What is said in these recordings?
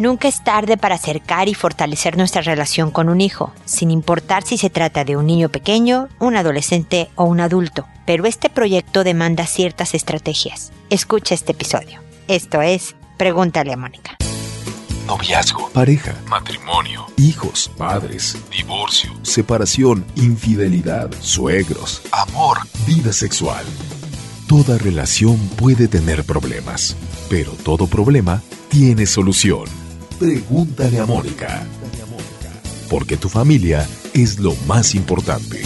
Nunca es tarde para acercar y fortalecer nuestra relación con un hijo, sin importar si se trata de un niño pequeño, un adolescente o un adulto. Pero este proyecto demanda ciertas estrategias. Escucha este episodio. Esto es Pregúntale a Mónica. Noviazgo, pareja, matrimonio, hijos, padres, divorcio, separación, infidelidad, suegros, amor, vida sexual. Toda relación puede tener problemas, pero todo problema tiene solución. Pregúntale a Mónica. Porque tu familia es lo más importante.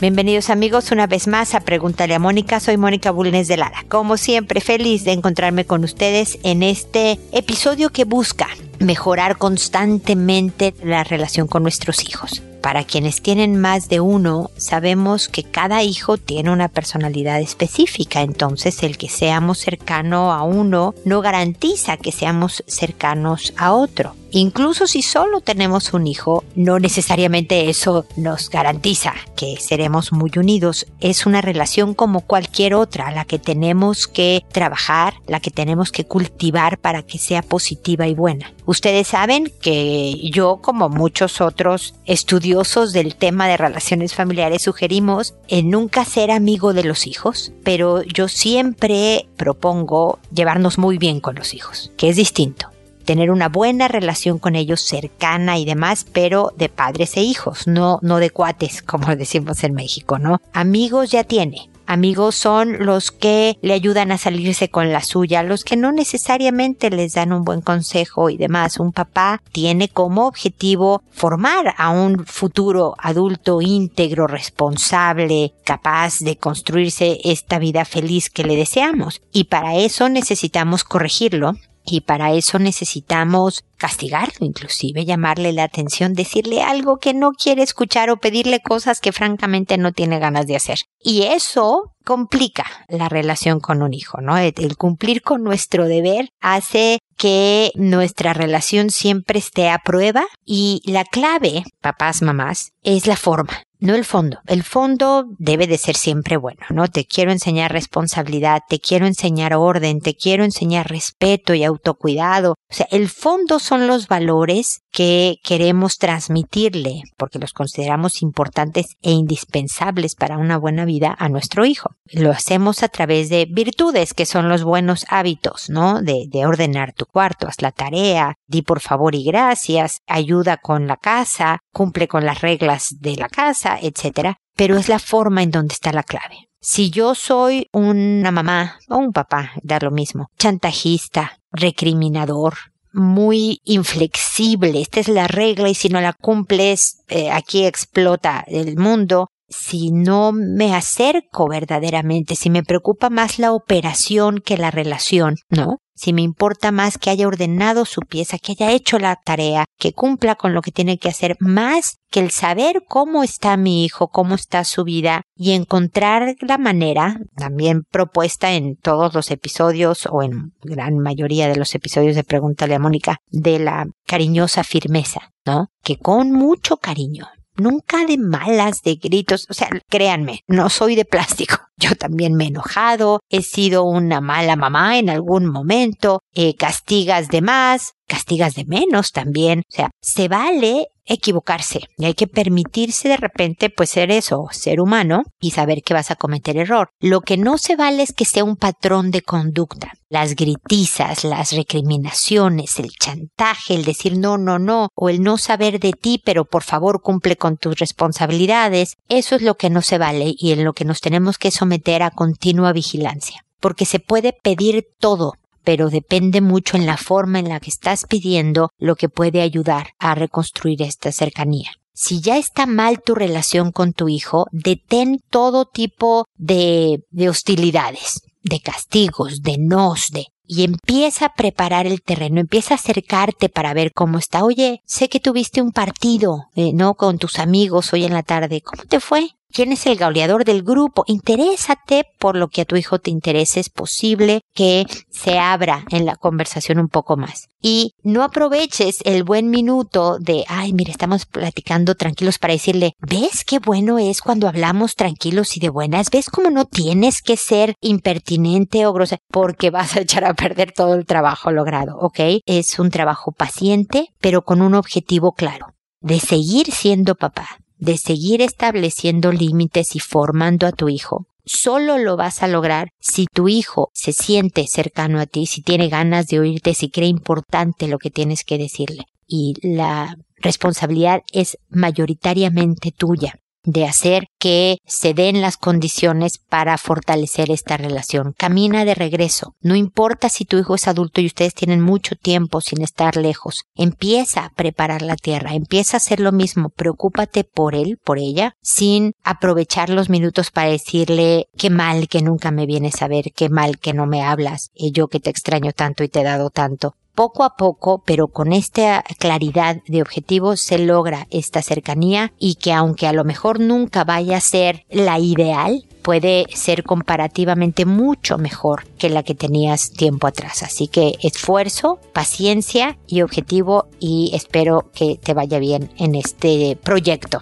Bienvenidos amigos una vez más a Pregúntale a Mónica. Soy Mónica Bulnes de Lara. Como siempre, feliz de encontrarme con ustedes en este episodio que busca mejorar constantemente la relación con nuestros hijos. Para quienes tienen más de uno, sabemos que cada hijo tiene una personalidad específica, entonces el que seamos cercano a uno no garantiza que seamos cercanos a otro. Incluso si solo tenemos un hijo, no necesariamente eso nos garantiza que seremos muy unidos. Es una relación como cualquier otra, la que tenemos que trabajar, la que tenemos que cultivar para que sea positiva y buena. Ustedes saben que yo, como muchos otros estudiosos del tema de relaciones familiares, sugerimos en nunca ser amigo de los hijos, pero yo siempre propongo llevarnos muy bien con los hijos, que es distinto tener una buena relación con ellos cercana y demás, pero de padres e hijos, no, no de cuates, como decimos en México, ¿no? Amigos ya tiene. Amigos son los que le ayudan a salirse con la suya, los que no necesariamente les dan un buen consejo y demás. Un papá tiene como objetivo formar a un futuro adulto íntegro, responsable, capaz de construirse esta vida feliz que le deseamos. Y para eso necesitamos corregirlo, y para eso necesitamos castigarlo, inclusive llamarle la atención, decirle algo que no quiere escuchar o pedirle cosas que francamente no tiene ganas de hacer. Y eso complica la relación con un hijo, ¿no? El cumplir con nuestro deber hace que nuestra relación siempre esté a prueba y la clave, papás, mamás, es la forma no el fondo. El fondo debe de ser siempre bueno, ¿no? Te quiero enseñar responsabilidad, te quiero enseñar orden, te quiero enseñar respeto y autocuidado. O sea, el fondo son los valores que queremos transmitirle, porque los consideramos importantes e indispensables para una buena vida a nuestro hijo. Lo hacemos a través de virtudes, que son los buenos hábitos, ¿no? De, de ordenar tu cuarto, haz la tarea, di por favor y gracias, ayuda con la casa, cumple con las reglas de la casa, etcétera, pero es la forma en donde está la clave. Si yo soy una mamá o un papá, da lo mismo, chantajista, recriminador, muy inflexible, esta es la regla y si no la cumples, eh, aquí explota el mundo. Si no me acerco verdaderamente, si me preocupa más la operación que la relación, ¿no? si me importa más que haya ordenado su pieza, que haya hecho la tarea, que cumpla con lo que tiene que hacer, más que el saber cómo está mi hijo, cómo está su vida y encontrar la manera, también propuesta en todos los episodios o en gran mayoría de los episodios de Pregúntale a Mónica, de la cariñosa firmeza, ¿no? Que con mucho cariño, nunca de malas, de gritos, o sea, créanme, no soy de plástico. Yo también me he enojado, he sido una mala mamá en algún momento, eh, castigas de más, castigas de menos también. O sea, se vale equivocarse y hay que permitirse de repente pues ser eso, ser humano y saber que vas a cometer error. Lo que no se vale es que sea un patrón de conducta. Las gritizas, las recriminaciones, el chantaje, el decir no, no, no, o el no saber de ti, pero por favor cumple con tus responsabilidades, eso es lo que no se vale y en lo que nos tenemos que someter a continua vigilancia. Porque se puede pedir todo, pero depende mucho en la forma en la que estás pidiendo lo que puede ayudar a reconstruir esta cercanía. Si ya está mal tu relación con tu hijo, detén todo tipo de, de hostilidades, de castigos, de nos, de y empieza a preparar el terreno, empieza a acercarte para ver cómo está. Oye, sé que tuviste un partido, eh, ¿no? Con tus amigos hoy en la tarde. ¿Cómo te fue? quién es el goleador del grupo. Interésate por lo que a tu hijo te interese. Es posible que se abra en la conversación un poco más. Y no aproveches el buen minuto de, ay, mira, estamos platicando tranquilos para decirle, ¿ves qué bueno es cuando hablamos tranquilos y de buenas? ¿Ves cómo no tienes que ser impertinente o grosero? Porque vas a echar a perder todo el trabajo logrado, ¿ok? Es un trabajo paciente, pero con un objetivo claro de seguir siendo papá, de seguir estableciendo límites y formando a tu hijo, solo lo vas a lograr si tu hijo se siente cercano a ti, si tiene ganas de oírte, si cree importante lo que tienes que decirle. Y la responsabilidad es mayoritariamente tuya de hacer que se den las condiciones para fortalecer esta relación. Camina de regreso. No importa si tu hijo es adulto y ustedes tienen mucho tiempo sin estar lejos. Empieza a preparar la tierra. Empieza a hacer lo mismo. Preocúpate por él, por ella, sin aprovechar los minutos para decirle qué mal que nunca me vienes a ver, qué mal que no me hablas, y yo que te extraño tanto y te he dado tanto poco a poco, pero con esta claridad de objetivo, se logra esta cercanía y que aunque a lo mejor nunca vaya a ser la ideal, puede ser comparativamente mucho mejor que la que tenías tiempo atrás. Así que esfuerzo, paciencia y objetivo y espero que te vaya bien en este proyecto.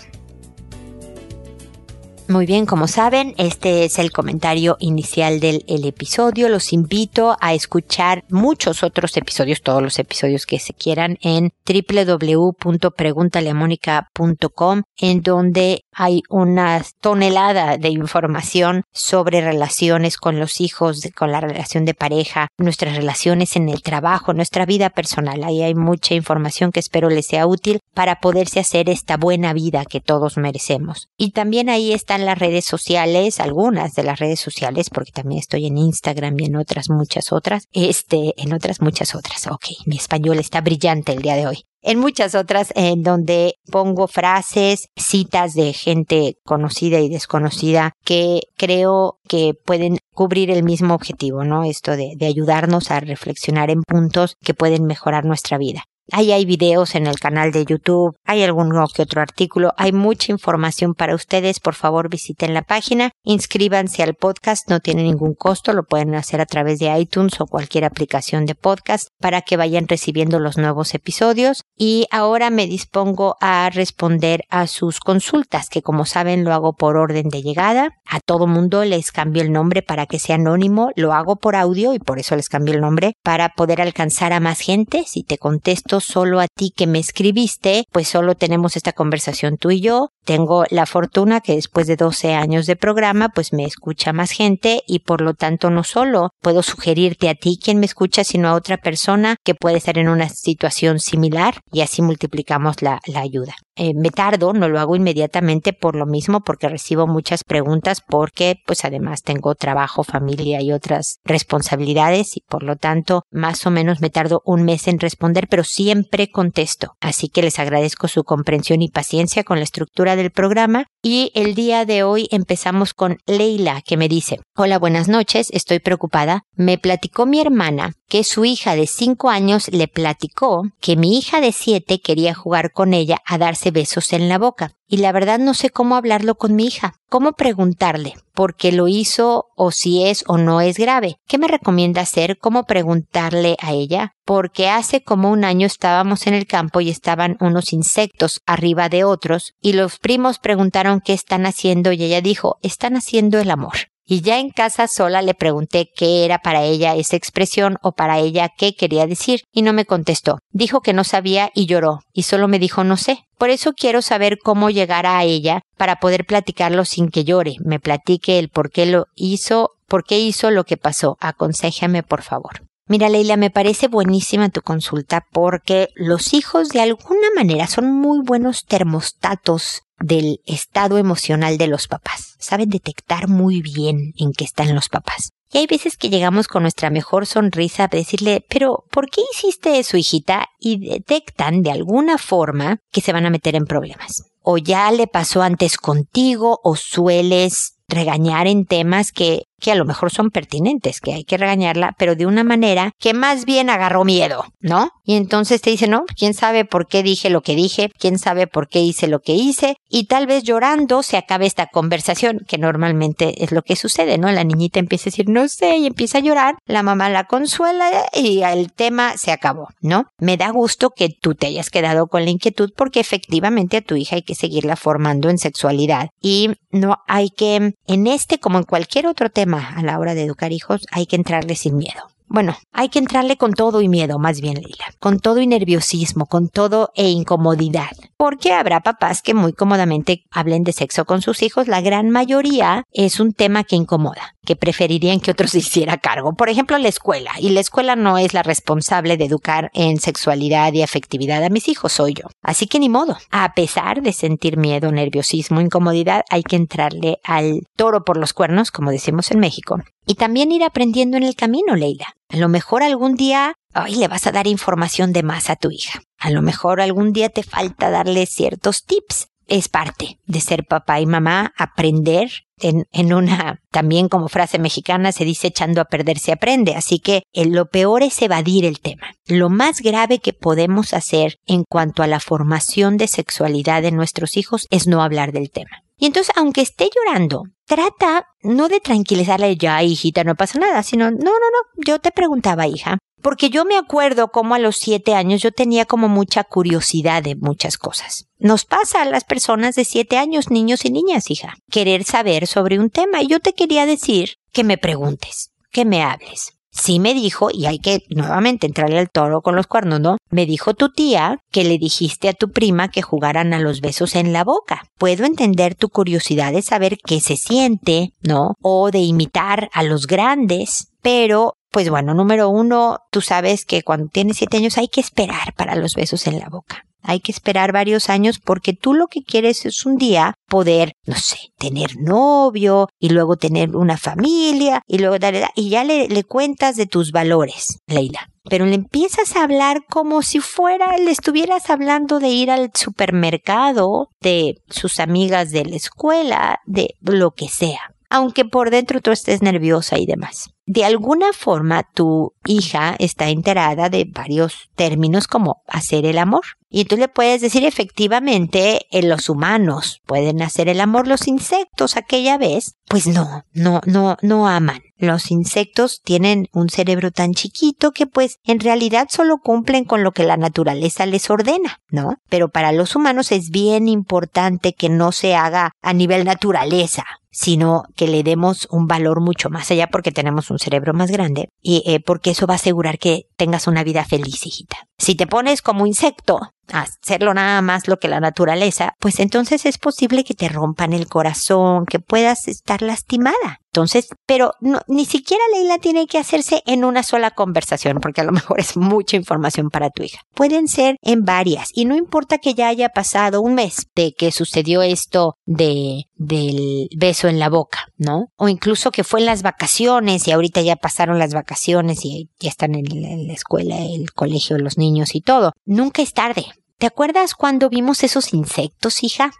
Muy bien, como saben, este es el comentario inicial del episodio. Los invito a escuchar muchos otros episodios, todos los episodios que se quieran en www.preguntaleamónica.com, en donde hay una tonelada de información sobre relaciones con los hijos, con la relación de pareja, nuestras relaciones en el trabajo, nuestra vida personal. Ahí hay mucha información que espero les sea útil para poderse hacer esta buena vida que todos merecemos. Y también ahí están las redes sociales, algunas de las redes sociales, porque también estoy en Instagram y en otras muchas otras, este, en otras muchas otras. Ok, mi español está brillante el día de hoy en muchas otras en donde pongo frases, citas de gente conocida y desconocida que creo que pueden cubrir el mismo objetivo, ¿no? Esto de, de ayudarnos a reflexionar en puntos que pueden mejorar nuestra vida. Ahí hay videos en el canal de YouTube, hay alguno que otro artículo, hay mucha información para ustedes. Por favor, visiten la página, inscríbanse al podcast, no tiene ningún costo, lo pueden hacer a través de iTunes o cualquier aplicación de podcast para que vayan recibiendo los nuevos episodios. Y ahora me dispongo a responder a sus consultas, que como saben lo hago por orden de llegada. A todo mundo les cambio el nombre para que sea anónimo, lo hago por audio y por eso les cambio el nombre para poder alcanzar a más gente. Si te contesto solo a ti que me escribiste, pues solo tenemos esta conversación tú y yo. Tengo la fortuna que después de 12 años de programa, pues me escucha más gente y por lo tanto no solo puedo sugerirte a ti quien me escucha, sino a otra persona que puede estar en una situación similar y así multiplicamos la, la ayuda. Eh, me tardo, no lo hago inmediatamente por lo mismo, porque recibo muchas preguntas, porque pues además tengo trabajo, familia y otras responsabilidades y por lo tanto más o menos me tardo un mes en responder, pero siempre contesto. Así que les agradezco su comprensión y paciencia con la estructura del programa y el día de hoy empezamos con Leila que me dice, hola buenas noches, estoy preocupada. Me platicó mi hermana que su hija de 5 años le platicó que mi hija de 7 quería jugar con ella a darse besos en la boca. Y la verdad no sé cómo hablarlo con mi hija. ¿Cómo preguntarle? ¿Por qué lo hizo o si es o no es grave? ¿Qué me recomienda hacer? ¿Cómo preguntarle a ella? Porque hace como un año estábamos en el campo y estaban unos insectos arriba de otros y los primos preguntaron qué están haciendo y ella dijo, están haciendo el amor. Y ya en casa sola le pregunté qué era para ella esa expresión o para ella qué quería decir y no me contestó. Dijo que no sabía y lloró y solo me dijo no sé. Por eso quiero saber cómo llegar a ella para poder platicarlo sin que llore, me platique el por qué lo hizo, por qué hizo lo que pasó. Aconséjame por favor. Mira, Leila, me parece buenísima tu consulta porque los hijos de alguna manera son muy buenos termostatos del estado emocional de los papás. Saben detectar muy bien en qué están los papás. Y hay veces que llegamos con nuestra mejor sonrisa a decirle, pero ¿por qué hiciste eso, hijita? Y detectan de alguna forma que se van a meter en problemas. O ya le pasó antes contigo, o sueles regañar en temas que que a lo mejor son pertinentes, que hay que regañarla, pero de una manera que más bien agarró miedo, ¿no? Y entonces te dice, no, quién sabe por qué dije lo que dije, quién sabe por qué hice lo que hice, y tal vez llorando se acabe esta conversación, que normalmente es lo que sucede, ¿no? La niñita empieza a decir, no sé, y empieza a llorar, la mamá la consuela y el tema se acabó, ¿no? Me da gusto que tú te hayas quedado con la inquietud porque efectivamente a tu hija hay que seguirla formando en sexualidad y no hay que, en este como en cualquier otro tema a la hora de educar hijos, hay que entrarle sin miedo. Bueno, hay que entrarle con todo y miedo, más bien, Leila. Con todo y nerviosismo, con todo e incomodidad. Porque habrá papás que muy cómodamente hablen de sexo con sus hijos. La gran mayoría es un tema que incomoda, que preferirían que otros se hiciera cargo. Por ejemplo, la escuela. Y la escuela no es la responsable de educar en sexualidad y afectividad a mis hijos, soy yo. Así que ni modo. A pesar de sentir miedo, nerviosismo, incomodidad, hay que entrarle al toro por los cuernos, como decimos en México, y también ir aprendiendo en el camino, Leila. A lo mejor algún día, ay, le vas a dar información de más a tu hija. A lo mejor algún día te falta darle ciertos tips. Es parte de ser papá y mamá, aprender. En, en una, también como frase mexicana se dice echando a perder se aprende. Así que eh, lo peor es evadir el tema. Lo más grave que podemos hacer en cuanto a la formación de sexualidad de nuestros hijos es no hablar del tema. Y entonces, aunque esté llorando, trata no de tranquilizarle ya, hijita, no pasa nada, sino, no, no, no, yo te preguntaba, hija, porque yo me acuerdo como a los siete años yo tenía como mucha curiosidad de muchas cosas. Nos pasa a las personas de siete años, niños y niñas, hija, querer saber sobre un tema. Y yo te quería decir que me preguntes, que me hables sí me dijo, y hay que nuevamente entrarle al toro con los cuernos, ¿no? Me dijo tu tía que le dijiste a tu prima que jugaran a los besos en la boca. Puedo entender tu curiosidad de saber qué se siente, ¿no? O de imitar a los grandes, pero pues bueno, número uno, tú sabes que cuando tienes siete años hay que esperar para los besos en la boca. Hay que esperar varios años porque tú lo que quieres es un día poder, no sé, tener novio y luego tener una familia y luego darle, y ya le, le cuentas de tus valores, Leila. Pero le empiezas a hablar como si fuera, le estuvieras hablando de ir al supermercado, de sus amigas de la escuela, de lo que sea aunque por dentro tú estés nerviosa y demás. De alguna forma tu hija está enterada de varios términos como hacer el amor. Y tú le puedes decir efectivamente en los humanos pueden hacer el amor, los insectos aquella vez, pues no, no, no, no aman. Los insectos tienen un cerebro tan chiquito que pues en realidad solo cumplen con lo que la naturaleza les ordena, ¿no? Pero para los humanos es bien importante que no se haga a nivel naturaleza, sino que le demos un valor mucho más allá porque tenemos un cerebro más grande y eh, porque eso va a asegurar que tengas una vida feliz, hijita. Si te pones como insecto a hacerlo nada más lo que la naturaleza, pues entonces es posible que te rompan el corazón, que puedas estar lastimada. Entonces, pero no, ni siquiera Leila tiene que hacerse en una sola conversación, porque a lo mejor es mucha información para tu hija. Pueden ser en varias, y no importa que ya haya pasado un mes de que sucedió esto de, del beso en la boca, ¿no? O incluso que fue en las vacaciones y ahorita ya pasaron las vacaciones y ya están en la escuela, el colegio, los niños y todo. Nunca es tarde. ¿Te acuerdas cuando vimos esos insectos, hija?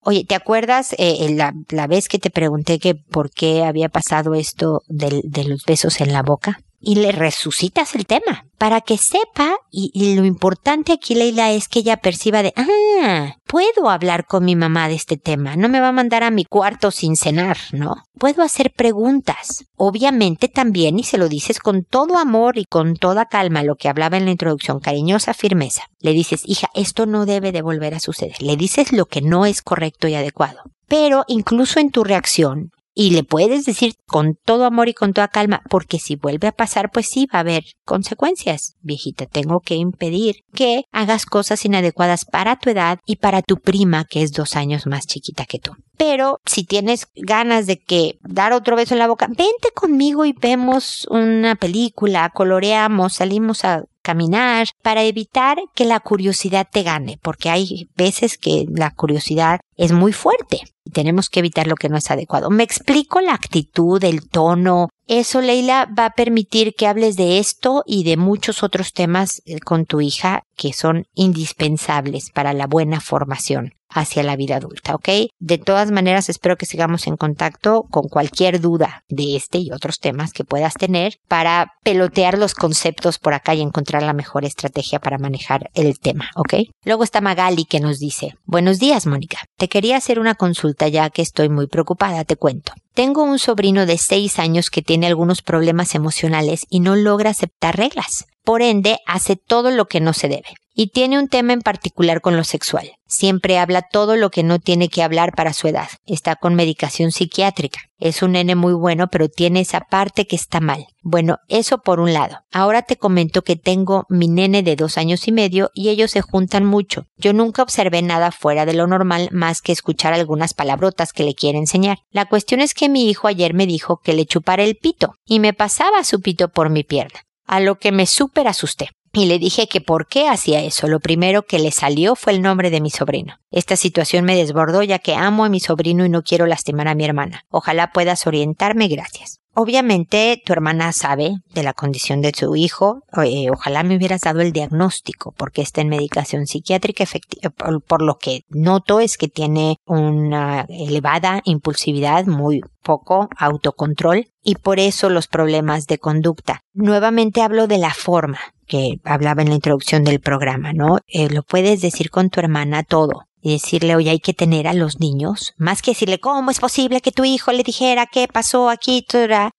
Oye, ¿te acuerdas eh, la, la, vez que te pregunté que por qué había pasado esto de los besos en la boca? Y le resucitas el tema para que sepa y, lo importante aquí Leila es que ella perciba de ah puedo hablar con mi mamá de este tema no me va a mandar a mi cuarto sin cenar no puedo hacer preguntas obviamente también y se lo dices con todo amor y con toda calma lo que hablaba en la introducción cariñosa firmeza. Le dices hija esto no debe de volver a suceder le dices lo que no es correcto y adecuado. Pero incluso en tu reacción y le puedes decir con todo amor y con toda calma, porque si vuelve a pasar, pues sí va a haber consecuencias. Viejita, tengo que impedir que hagas cosas inadecuadas para tu edad y para tu prima, que es dos años más chiquita que tú. Pero si tienes ganas de que dar otro beso en la boca, vente conmigo y vemos una película, coloreamos, salimos a caminar para evitar que la curiosidad te gane, porque hay veces que la curiosidad es muy fuerte y tenemos que evitar lo que no es adecuado. Me explico la actitud, el tono. Eso, Leila, va a permitir que hables de esto y de muchos otros temas eh, con tu hija que son indispensables para la buena formación hacia la vida adulta, ¿ok? De todas maneras, espero que sigamos en contacto con cualquier duda de este y otros temas que puedas tener para pelotear los conceptos por acá y encontrar la mejor estrategia para manejar el tema, ¿ok? Luego está Magali que nos dice, buenos días, Mónica. Te quería hacer una consulta ya que estoy muy preocupada, te cuento. Tengo un sobrino de seis años que tiene algunos problemas emocionales y no logra aceptar reglas. Por ende, hace todo lo que no se debe. Y tiene un tema en particular con lo sexual. Siempre habla todo lo que no tiene que hablar para su edad. Está con medicación psiquiátrica. Es un nene muy bueno, pero tiene esa parte que está mal. Bueno, eso por un lado. Ahora te comento que tengo mi nene de dos años y medio y ellos se juntan mucho. Yo nunca observé nada fuera de lo normal más que escuchar algunas palabrotas que le quiere enseñar. La cuestión es que mi hijo ayer me dijo que le chupara el pito y me pasaba su pito por mi pierna a lo que me súper asusté. Y le dije que por qué hacía eso. Lo primero que le salió fue el nombre de mi sobrino. Esta situación me desbordó ya que amo a mi sobrino y no quiero lastimar a mi hermana. Ojalá puedas orientarme. Gracias. Obviamente tu hermana sabe de la condición de su hijo. Eh, ojalá me hubieras dado el diagnóstico porque está en medicación psiquiátrica. Por, por lo que noto es que tiene una elevada impulsividad, muy poco autocontrol y por eso los problemas de conducta. Nuevamente hablo de la forma que hablaba en la introducción del programa, ¿no? Eh, lo puedes decir con tu hermana todo y decirle, oye, hay que tener a los niños, más que decirle, ¿cómo es posible que tu hijo le dijera qué pasó aquí?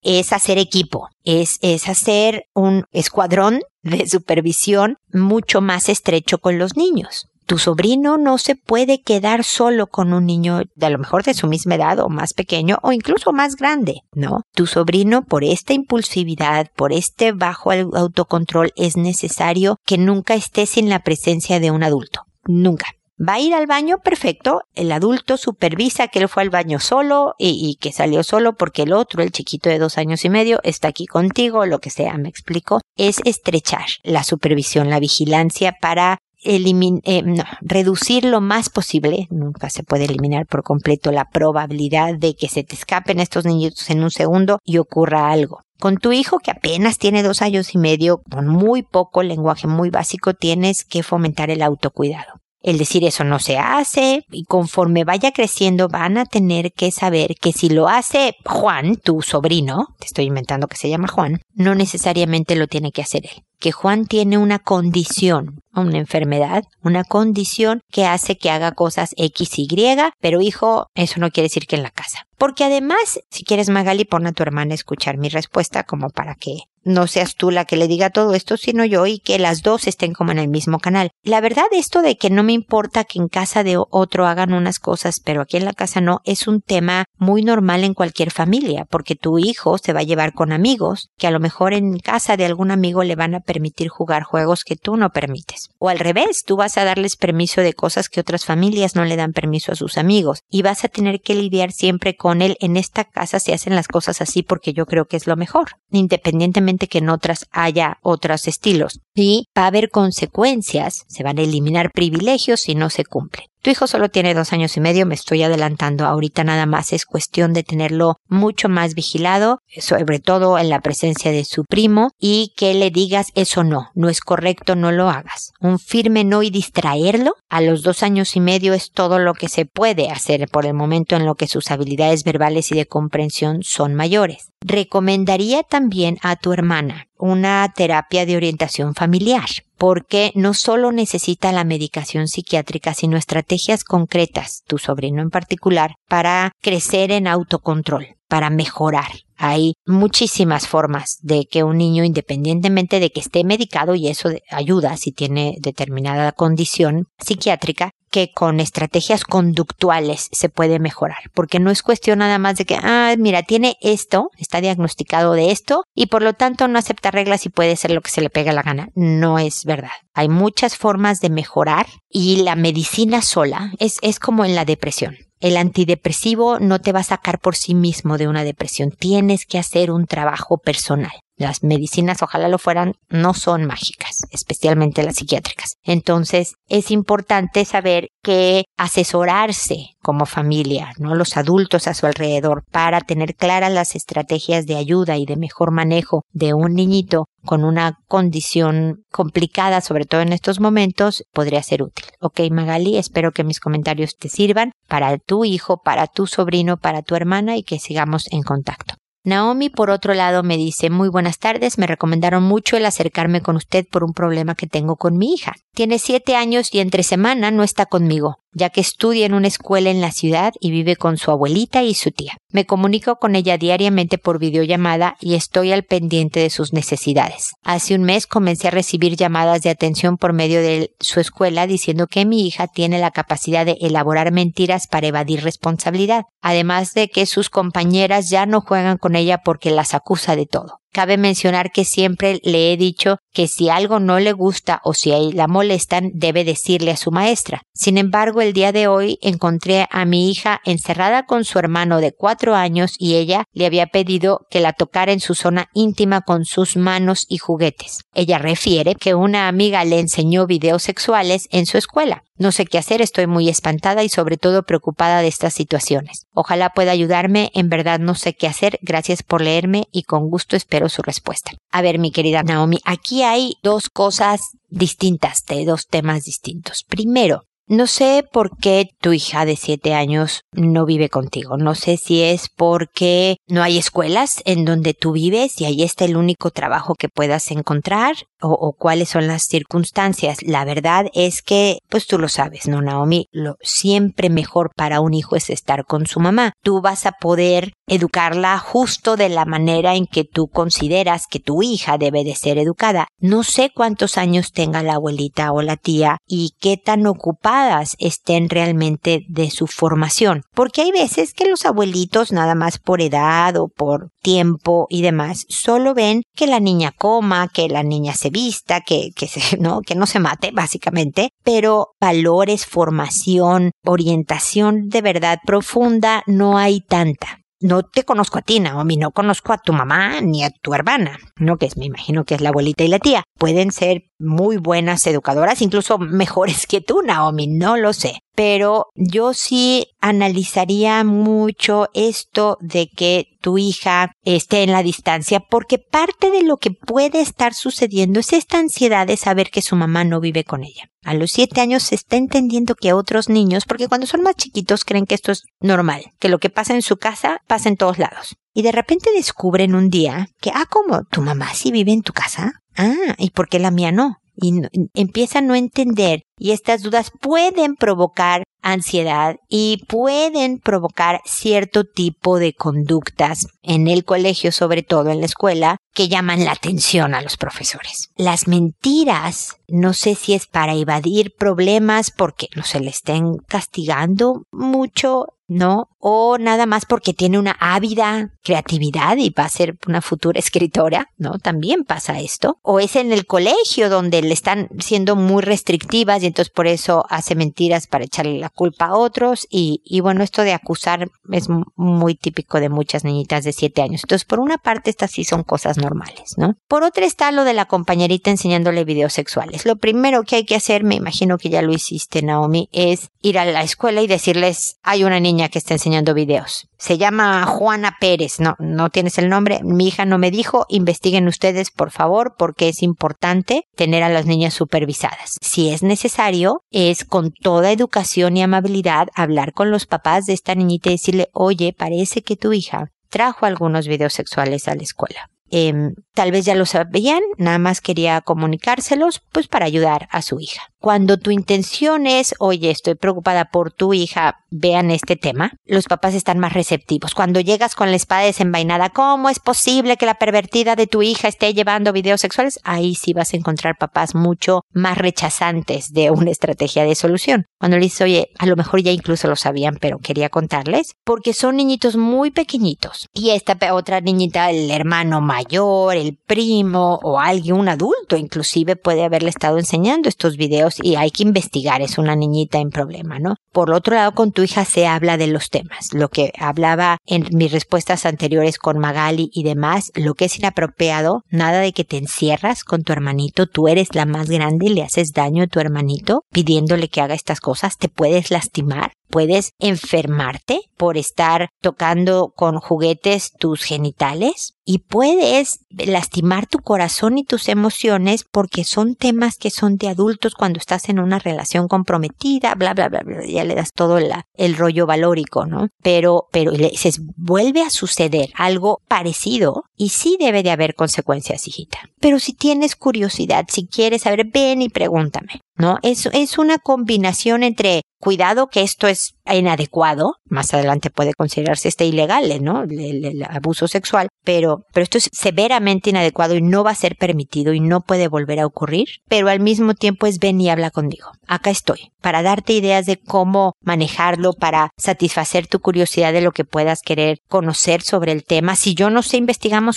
Es hacer equipo, es, es hacer un escuadrón de supervisión mucho más estrecho con los niños tu sobrino no se puede quedar solo con un niño de a lo mejor de su misma edad o más pequeño o incluso más grande, ¿no? Tu sobrino por esta impulsividad, por este bajo autocontrol es necesario que nunca esté sin la presencia de un adulto. Nunca. Va a ir al baño, perfecto. El adulto supervisa que él fue al baño solo y, que salió solo porque el otro, el chiquito de dos años y medio, está aquí contigo, lo que sea, me explico. Es estrechar la supervisión, la vigilancia para eh, reducir lo más posible, nunca se puede eliminar por completo la probabilidad de que se te escapen estos niños en un segundo y ocurra algo. Con tu hijo que apenas tiene dos años y medio, con muy poco lenguaje muy básico, tienes que fomentar el autocuidado el decir eso no se hace y conforme vaya creciendo van a tener que saber que si lo hace Juan, tu sobrino, te estoy inventando que se llama Juan, no necesariamente lo tiene que hacer él que Juan tiene una condición, una enfermedad, una condición que hace que haga cosas X, Y, pero hijo, eso no quiere decir que en la casa. Porque además, si quieres Magali, pon a tu hermana a escuchar mi respuesta como para que no seas tú la que le diga todo esto, sino yo y que las dos estén como en el mismo canal. La verdad, esto de que no me importa que en casa de otro hagan unas cosas, pero aquí en la casa no, es un tema muy normal en cualquier familia, porque tu hijo se va a llevar con amigos que a lo mejor en casa de algún amigo le van a permitir jugar juegos que tú no permites. O al revés, tú vas a darles permiso de cosas que otras familias no le dan permiso a sus amigos y vas a tener que lidiar siempre con él. En esta casa se hacen las cosas así porque yo creo que es lo mejor, independientemente que en otras haya otros estilos. Y va a haber consecuencias, se van a eliminar privilegios si no se cumplen. Tu hijo solo tiene dos años y medio, me estoy adelantando. Ahorita nada más es cuestión de tenerlo mucho más vigilado, sobre todo en la presencia de su primo, y que le digas eso no, no es correcto, no lo hagas. Un firme no y distraerlo a los dos años y medio es todo lo que se puede hacer por el momento en lo que sus habilidades verbales y de comprensión son mayores. Recomendaría también a tu hermana una terapia de orientación familiar, porque no solo necesita la medicación psiquiátrica, sino estrategias concretas, tu sobrino en particular, para crecer en autocontrol, para mejorar. Hay muchísimas formas de que un niño, independientemente de que esté medicado, y eso ayuda si tiene determinada condición psiquiátrica, que con estrategias conductuales se puede mejorar, porque no es cuestión nada más de que, ah, mira, tiene esto, está diagnosticado de esto, y por lo tanto no acepta reglas y puede ser lo que se le pega la gana. No es verdad. Hay muchas formas de mejorar y la medicina sola es, es como en la depresión. El antidepresivo no te va a sacar por sí mismo de una depresión. Tienes que hacer un trabajo personal. Las medicinas, ojalá lo fueran, no son mágicas, especialmente las psiquiátricas. Entonces, es importante saber que asesorarse como familia, ¿no? Los adultos a su alrededor para tener claras las estrategias de ayuda y de mejor manejo de un niñito con una condición complicada, sobre todo en estos momentos, podría ser útil. Ok, Magali, espero que mis comentarios te sirvan para tu hijo, para tu sobrino, para tu hermana y que sigamos en contacto. Naomi, por otro lado, me dice, muy buenas tardes, me recomendaron mucho el acercarme con usted por un problema que tengo con mi hija. Tiene siete años y entre semana no está conmigo ya que estudia en una escuela en la ciudad y vive con su abuelita y su tía. Me comunico con ella diariamente por videollamada y estoy al pendiente de sus necesidades. Hace un mes comencé a recibir llamadas de atención por medio de su escuela diciendo que mi hija tiene la capacidad de elaborar mentiras para evadir responsabilidad, además de que sus compañeras ya no juegan con ella porque las acusa de todo. Cabe mencionar que siempre le he dicho que si algo no le gusta o si la molestan, debe decirle a su maestra. Sin embargo, el día de hoy encontré a mi hija encerrada con su hermano de cuatro años y ella le había pedido que la tocara en su zona íntima con sus manos y juguetes. Ella refiere que una amiga le enseñó videos sexuales en su escuela. No sé qué hacer, estoy muy espantada y sobre todo preocupada de estas situaciones. Ojalá pueda ayudarme, en verdad no sé qué hacer, gracias por leerme y con gusto espero su respuesta. A ver, mi querida Naomi, aquí hay dos cosas distintas, de dos temas distintos. Primero, no sé por qué tu hija de siete años no vive contigo. No sé si es porque no hay escuelas en donde tú vives y ahí está el único trabajo que puedas encontrar o, cuáles son las circunstancias. La verdad es que, pues tú lo sabes, ¿no, Naomi? Lo siempre mejor para un hijo es estar con su mamá. Tú vas a poder educarla justo de la manera en que tú consideras que tu hija debe de ser educada. No sé cuántos años tenga la abuelita o la tía y qué tan ocupada estén realmente de su formación. Porque hay veces que los abuelitos, nada más por edad o por tiempo y demás, solo ven que la niña coma, que la niña se vista, que, que, ¿no? que no se mate, básicamente, pero valores, formación, orientación de verdad profunda no hay tanta no te conozco a ti, Naomi, no conozco a tu mamá ni a tu hermana, ¿no? Que es, me imagino que es la abuelita y la tía. Pueden ser muy buenas educadoras, incluso mejores que tú, Naomi, no lo sé. Pero yo sí analizaría mucho esto de que tu hija esté en la distancia, porque parte de lo que puede estar sucediendo es esta ansiedad de saber que su mamá no vive con ella. A los siete años se está entendiendo que otros niños, porque cuando son más chiquitos creen que esto es normal, que lo que pasa en su casa pasa en todos lados. Y de repente descubren un día que, ah, como tu mamá sí vive en tu casa. Ah, ¿y por qué la mía no? Y empiezan a no entender y estas dudas pueden provocar ansiedad y pueden provocar cierto tipo de conductas en el colegio, sobre todo en la escuela, que llaman la atención a los profesores. Las mentiras, no sé si es para evadir problemas porque no se le estén castigando mucho ¿no? O nada más porque tiene una ávida creatividad y va a ser una futura escritora, ¿no? También pasa esto. O es en el colegio donde le están siendo muy restrictivas y entonces por eso hace mentiras para echarle la culpa a otros y, bueno, esto de acusar es muy típico de muchas niñitas de siete años. Entonces, por una parte, estas sí son cosas normales, ¿no? Por otra está lo de la compañerita enseñándole videos sexuales. Lo primero que hay que hacer, me imagino que ya lo hiciste, Naomi, es ir a la escuela y decirles, hay una niña que está enseñando videos. Se llama Juana Pérez, no, no tienes el nombre, mi hija no me dijo, investiguen ustedes por favor porque es importante tener a las niñas supervisadas. Si es necesario, es con toda educación y amabilidad hablar con los papás de esta niñita y decirle, oye, parece que tu hija trajo algunos videos sexuales a la escuela. Em, tal vez ya lo sabían, nada más quería comunicárselos, pues para ayudar a su hija. Cuando tu intención es, oye, estoy preocupada por tu hija, vean este tema, los papás están más receptivos. Cuando llegas con la espada desenvainada, ¿cómo es posible que la pervertida de tu hija esté llevando videos sexuales? Ahí sí vas a encontrar papás mucho más rechazantes de una estrategia de solución. Cuando le dices, oye, a lo mejor ya incluso lo sabían, pero quería contarles, porque son niñitos muy pequeñitos. Y esta otra niñita, el hermano mayor, el primo o alguien, un adulto inclusive, puede haberle estado enseñando estos videos Y hay que investigar, es una niñita en problema, ¿no? Por otro lado, con tu hija se habla de los temas, lo que hablaba en mis respuestas anteriores con Magali y demás, lo que es inapropiado, nada de que te encierras con tu hermanito, tú eres la más grande y le haces daño a tu hermanito pidiéndole que haga estas cosas, te puedes lastimar puedes enfermarte por estar tocando con juguetes tus genitales y puedes lastimar tu corazón y tus emociones porque son temas que son de adultos cuando estás en una relación comprometida, bla, bla, bla, bla ya le das todo el rollo valórico, ¿no? Pero, pero se vuelve a suceder algo parecido y sí debe de haber consecuencias, hijita. Pero si tienes curiosidad, si quieres saber, ven y pregúntame. ¿no? Es, es una combinación entre cuidado que esto es inadecuado, más adelante puede considerarse este ilegal, ¿no? El, abuso sexual, pero, pero esto es severamente inadecuado y no va a ser permitido y no puede volver a ocurrir, pero al mismo tiempo es ven y habla conmigo. Acá estoy, para darte ideas de cómo manejarlo, para satisfacer tu curiosidad de lo que puedas querer conocer sobre el tema. Si yo no sé,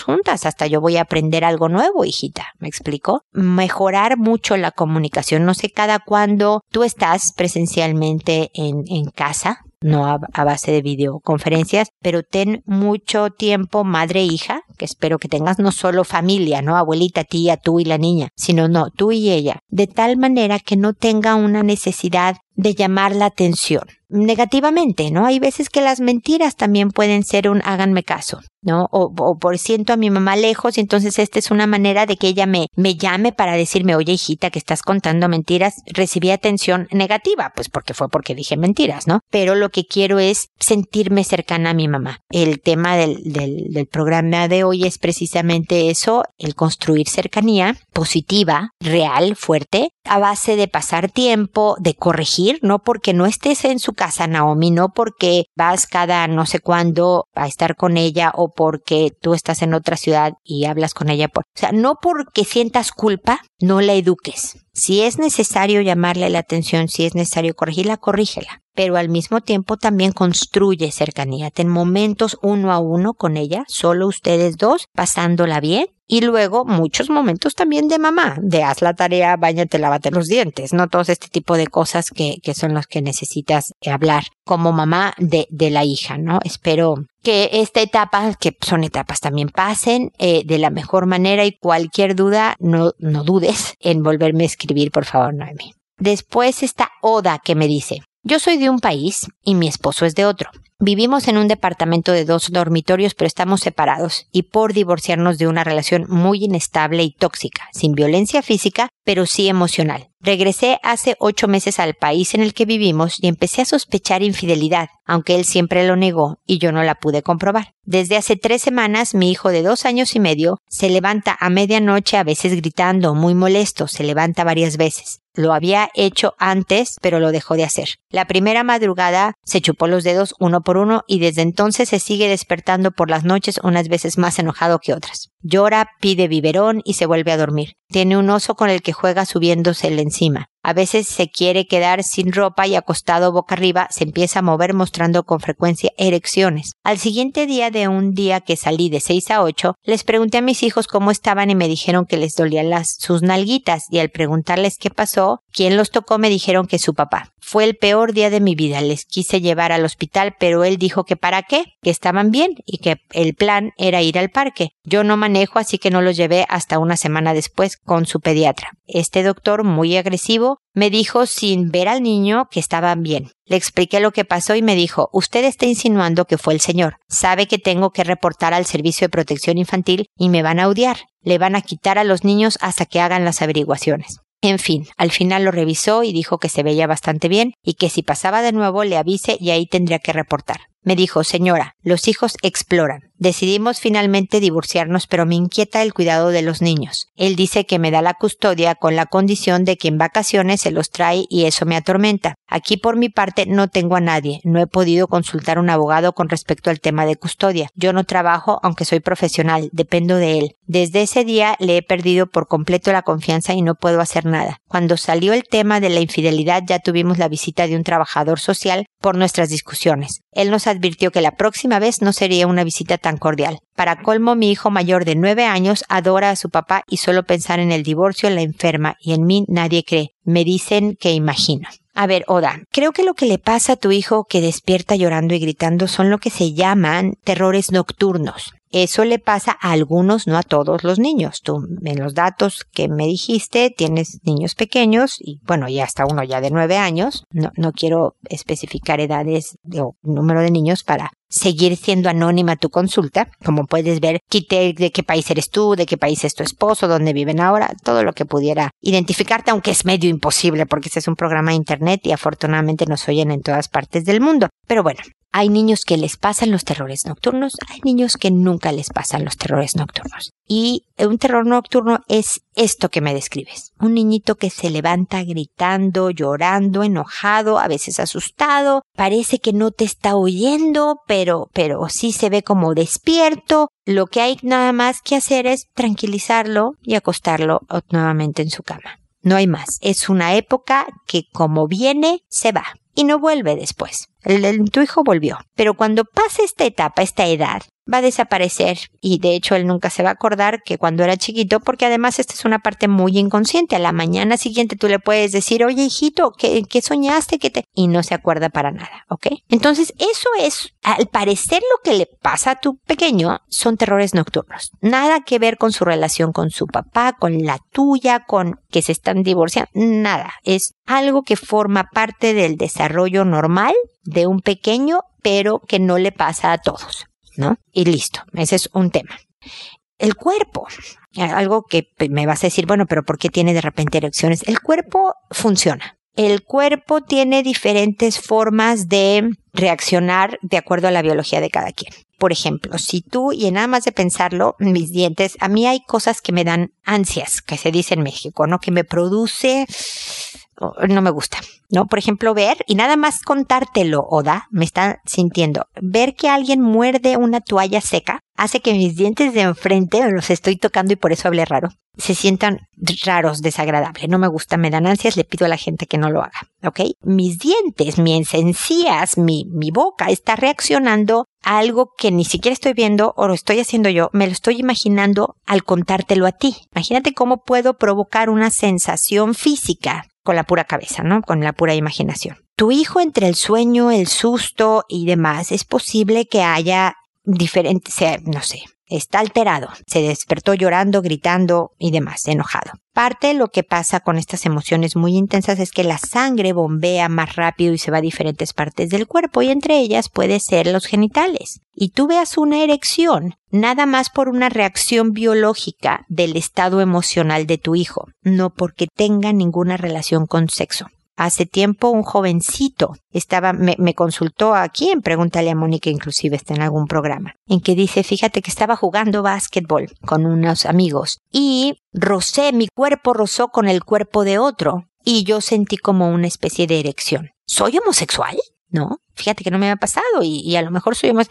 juntas, hasta yo voy a aprender algo nuevo, hijita, ¿me explico? Mejorar mucho la comunicación, no sé cada cuándo tú estás presencialmente en, en casa, no a, a, base de videoconferencias, pero ten mucho tiempo madre e hija, que espero que tengas no solo familia, no abuelita, tía, tú y la niña, sino no, tú y ella, de tal manera que no tenga una necesidad de llamar la atención negativamente, ¿no? Hay veces que las mentiras también pueden ser un háganme caso, ¿no? O, o, por siento a mi mamá lejos y entonces esta es una manera de que ella me, me llame para decirme, oye hijita, que estás contando mentiras, recibí atención negativa, pues porque fue porque dije mentiras, ¿no? Pero lo que quiero es sentirme cercana a mi mamá. El tema del, del, del programa de hoy es precisamente eso, el construir cercanía positiva, real, fuerte, a base de pasar tiempo, de corregir, no porque no estés en su casa, Naomi, no porque vas cada no sé cuándo a estar con ella o porque tú estás en otra ciudad y hablas con ella. Por, o sea, no porque sientas culpa, no la eduques. Si es necesario llamarle la atención, si es necesario corregirla, corrígela. Pero al mismo tiempo también construye cercanía. Ten momentos uno a uno con ella, solo ustedes dos, pasándola bien. Y luego muchos momentos también de mamá, de haz la tarea, bañate, lávate los dientes, no todos este tipo de cosas que, que son los que necesitas hablar como mamá de, de la hija, ¿no? Espero que esta etapa, que son etapas también pasen eh, de la mejor manera y cualquier duda, no, no dudes en volverme a escribir, por favor, Noemi. Después está Oda que me dice, yo soy de un país y mi esposo es de otro. Vivimos en un departamento de dos dormitorios, pero estamos separados y por divorciarnos de una relación muy inestable y tóxica, sin violencia física, pero sí emocional. Regresé hace ocho meses al país en el que vivimos y empecé a sospechar infidelidad, aunque él siempre lo negó y yo no la pude comprobar. Desde hace tres semanas mi hijo de dos años y medio se levanta a medianoche a veces gritando, muy molesto, se levanta varias veces. Lo había hecho antes, pero lo dejó de hacer. La primera madrugada se chupó los dedos uno por uno y desde entonces se sigue despertando por las noches unas veces más enojado que otras. Llora, pide biberón y se vuelve a dormir. Tiene un oso con el que juega subiéndosele encima. A veces se quiere quedar sin ropa y acostado boca arriba se empieza a mover mostrando con frecuencia erecciones. Al siguiente día de un día que salí de 6 a 8, les pregunté a mis hijos cómo estaban y me dijeron que les dolían las, sus nalguitas y al preguntarles qué pasó, quién los tocó me dijeron que su papá. Fue el peor día de mi vida. Les quise llevar al hospital, pero él dijo que para qué, que estaban bien y que el plan era ir al parque. Yo no manejo, así que no los llevé hasta una semana después con su pediatra. Este doctor, muy agresivo, me dijo sin ver al niño que estaban bien. Le expliqué lo que pasó y me dijo, usted está insinuando que fue el señor. Sabe que tengo que reportar al Servicio de Protección Infantil y me van a odiar. Le van a quitar a los niños hasta que hagan las averiguaciones. En fin, al final lo revisó y dijo que se veía bastante bien y que si pasaba de nuevo le avise y ahí tendría que reportar. Me dijo, señora, los hijos exploran. Decidimos finalmente divorciarnos, pero me inquieta el cuidado de los niños. Él dice que me da la custodia con la condición de que en vacaciones se los trae y eso me atormenta. Aquí por mi parte no tengo a nadie. No he podido consultar a un abogado con respecto al tema de custodia. Yo no trabajo, aunque soy profesional, dependo de él. Desde ese día le he perdido por completo la confianza y no puedo hacer nada. Cuando salió el tema de la infidelidad ya tuvimos la visita de un trabajador social por nuestras discusiones. Él nos advirtió que la próxima vez no sería una visita tan cordial. Para colmo, mi hijo mayor de nueve años adora a su papá y solo pensar en el divorcio la enferma y en mí nadie cree. Me dicen que imagino. A ver, Oda, creo que lo que le pasa a tu hijo que despierta llorando y gritando son lo que se llaman terrores nocturnos. Eso le pasa a algunos, no a todos los niños. Tú, en los datos que me dijiste, tienes niños pequeños y bueno, ya hasta uno ya de nueve años. No, no quiero especificar edades o número de niños para seguir siendo anónima tu consulta. Como puedes ver, quité de qué país eres tú, de qué país es tu esposo, dónde viven ahora, todo lo que pudiera identificarte, aunque es medio imposible porque este es un programa de internet y afortunadamente nos oyen en todas partes del mundo. Pero bueno, hay niños que les pasan los terrores nocturnos, hay niños que nunca les pasan los terrores nocturnos. Y un terror nocturno es esto que me describes. Un niñito que se levanta gritando, llorando, enojado, a veces asustado, parece que no te está oyendo, pero, pero sí se ve como despierto. Lo que hay nada más que hacer es tranquilizarlo y acostarlo nuevamente en su cama. No hay más. Es una época que como viene, se va y no vuelve después. El, tu hijo volvió. Pero cuando pase esta etapa, esta edad, va a desaparecer y de hecho él nunca se va a acordar que cuando era chiquito, porque además esta es una parte muy inconsciente. A la mañana siguiente tú le puedes decir, oye hijito, ¿qué, qué soñaste? ¿Qué te... Y no se acuerda para nada, ¿ok? Entonces eso es, al parecer lo que le pasa a tu pequeño son terrores nocturnos. Nada que ver con su relación con su papá, con la tuya, con que se están divorciando, nada. Es algo que forma parte del desarrollo normal de un pequeño, pero que no le pasa a todos. ¿No? Y listo, ese es un tema. El cuerpo, algo que me vas a decir, bueno, pero ¿por qué tiene de repente erecciones? El cuerpo funciona. El cuerpo tiene diferentes formas de reaccionar de acuerdo a la biología de cada quien. Por ejemplo, si tú, y nada más de pensarlo, mis dientes, a mí hay cosas que me dan ansias, que se dice en México, ¿no? Que me produce no me gusta, ¿no? Por ejemplo, ver, y nada más contártelo, Oda, me está sintiendo, ver que alguien muerde una toalla seca hace que mis dientes de enfrente, los estoy tocando y por eso hablé raro, se sientan raros, desagradables. No me gusta, me dan ansias, le pido a la gente que no lo haga, ¿ok? Mis dientes, mis encías, mi, mi boca está reaccionando a algo que ni siquiera estoy viendo o lo estoy haciendo yo, me lo estoy imaginando al contártelo a ti. Imagínate cómo puedo provocar una sensación física con la pura cabeza, ¿no? Con la pura imaginación. Tu hijo entre el sueño, el susto y demás, es posible que haya diferentes, no sé, está alterado, se despertó llorando, gritando y demás, enojado. Parte de lo que pasa con estas emociones muy intensas es que la sangre bombea más rápido y se va a diferentes partes del cuerpo y entre ellas puede ser los genitales. Y tú veas una erección nada más por una reacción biológica del estado emocional de tu hijo, no porque tenga ninguna relación con sexo. Hace tiempo un jovencito estaba, me, me, consultó aquí en Pregúntale a Mónica, inclusive está en algún programa, en que dice, fíjate que estaba jugando básquetbol con unos amigos y rocé, mi cuerpo rozó con el cuerpo de otro y yo sentí como una especie de erección. ¿Soy homosexual? ¿no? Fíjate que no me había pasado y, a lo mejor más.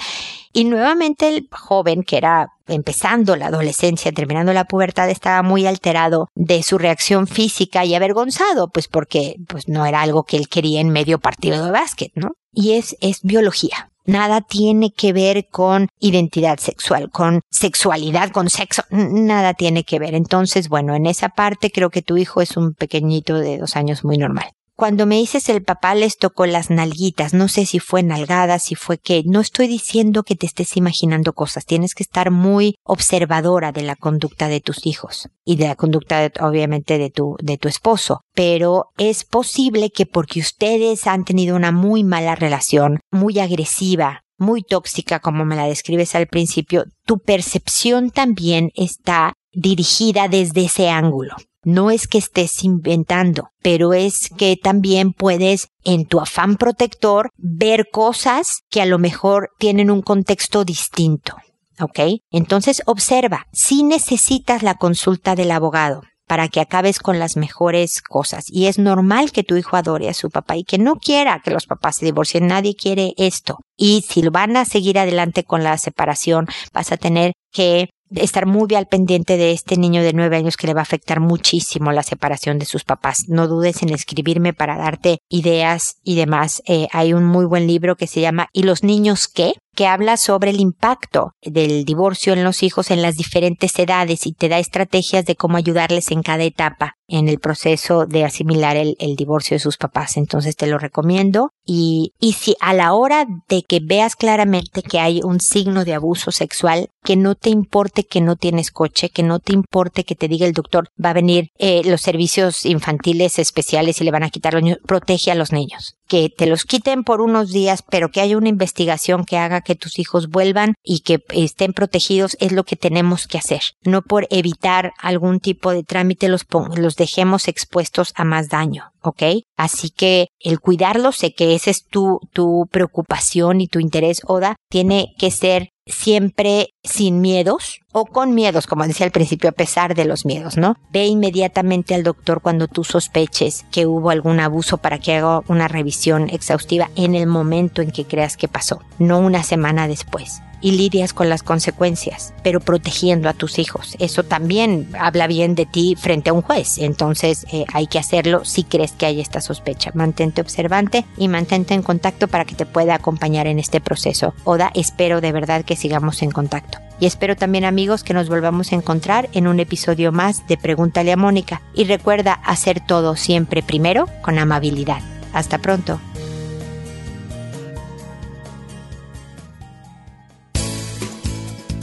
Y nuevamente el joven que era empezando la adolescencia, terminando la pubertad, estaba muy alterado de su reacción física y avergonzado, pues porque pues no era algo que él quería en medio partido de básquet, ¿no? Y es, es biología. Nada tiene que ver con identidad sexual, con sexualidad, con sexo, nada tiene que ver. Entonces, bueno, en esa parte creo que tu hijo es un pequeñito de dos años muy normal. Cuando me dices el papá les tocó las nalguitas, no sé si fue nalgada, si fue que, no estoy diciendo que te estés imaginando cosas, tienes que estar muy observadora de la conducta de tus hijos y de la conducta obviamente de tu, de tu esposo, pero es posible que porque ustedes han tenido una muy mala relación, muy agresiva, muy tóxica como me la describes al principio, tu percepción también está dirigida desde ese ángulo. No es que estés inventando, pero es que también puedes, en tu afán protector, ver cosas que a lo mejor tienen un contexto distinto. ¿Ok? Entonces observa, si necesitas la consulta del abogado para que acabes con las mejores cosas. Y es normal que tu hijo adore a su papá y que no quiera que los papás se divorcien. Nadie quiere esto. Y si van a seguir adelante con la separación, vas a tener que estar muy al pendiente de este niño de nueve años que le va a afectar muchísimo la separación de sus papás. No dudes en escribirme para darte ideas y demás. Eh, hay un muy buen libro que se llama ¿Y los niños qué? Que habla sobre el impacto del divorcio en los hijos en las diferentes edades y te da estrategias de cómo ayudarles en cada etapa en el proceso de asimilar el, divorcio de sus papás. Entonces te lo recomiendo. Y, y si a la hora de que veas claramente que hay un signo de abuso sexual, que no te importe que no tienes coche, que no te importe que te diga el doctor, va a venir eh, los servicios infantiles especiales y le van a quitar los niños, protege a los niños. Que te los quiten por unos días, pero que haya una investigación que haga que tus hijos vuelvan y que estén protegidos es lo que tenemos que hacer. No por evitar algún tipo de trámite los, los dejemos expuestos a más daño, ¿ok? Así que el cuidarlo, sé que esa es tu, tu preocupación y tu interés, Oda, tiene que ser siempre sin miedos o con miedos, como decía al principio, a pesar de los miedos, ¿no? Ve inmediatamente al doctor cuando tú sospeches que hubo algún abuso para que haga una revisión exhaustiva en el momento en que creas que pasó, no una semana después y lidias con las consecuencias, pero protegiendo a tus hijos. Eso también habla bien de ti frente a un juez. Entonces eh, hay que hacerlo si crees que hay esta sospecha. Mantente observante y mantente en contacto para que te pueda acompañar en este proceso. Oda, espero de verdad que sigamos en contacto. Y espero también amigos que nos volvamos a encontrar en un episodio más de Pregúntale a Mónica. Y recuerda hacer todo siempre primero con amabilidad. Hasta pronto.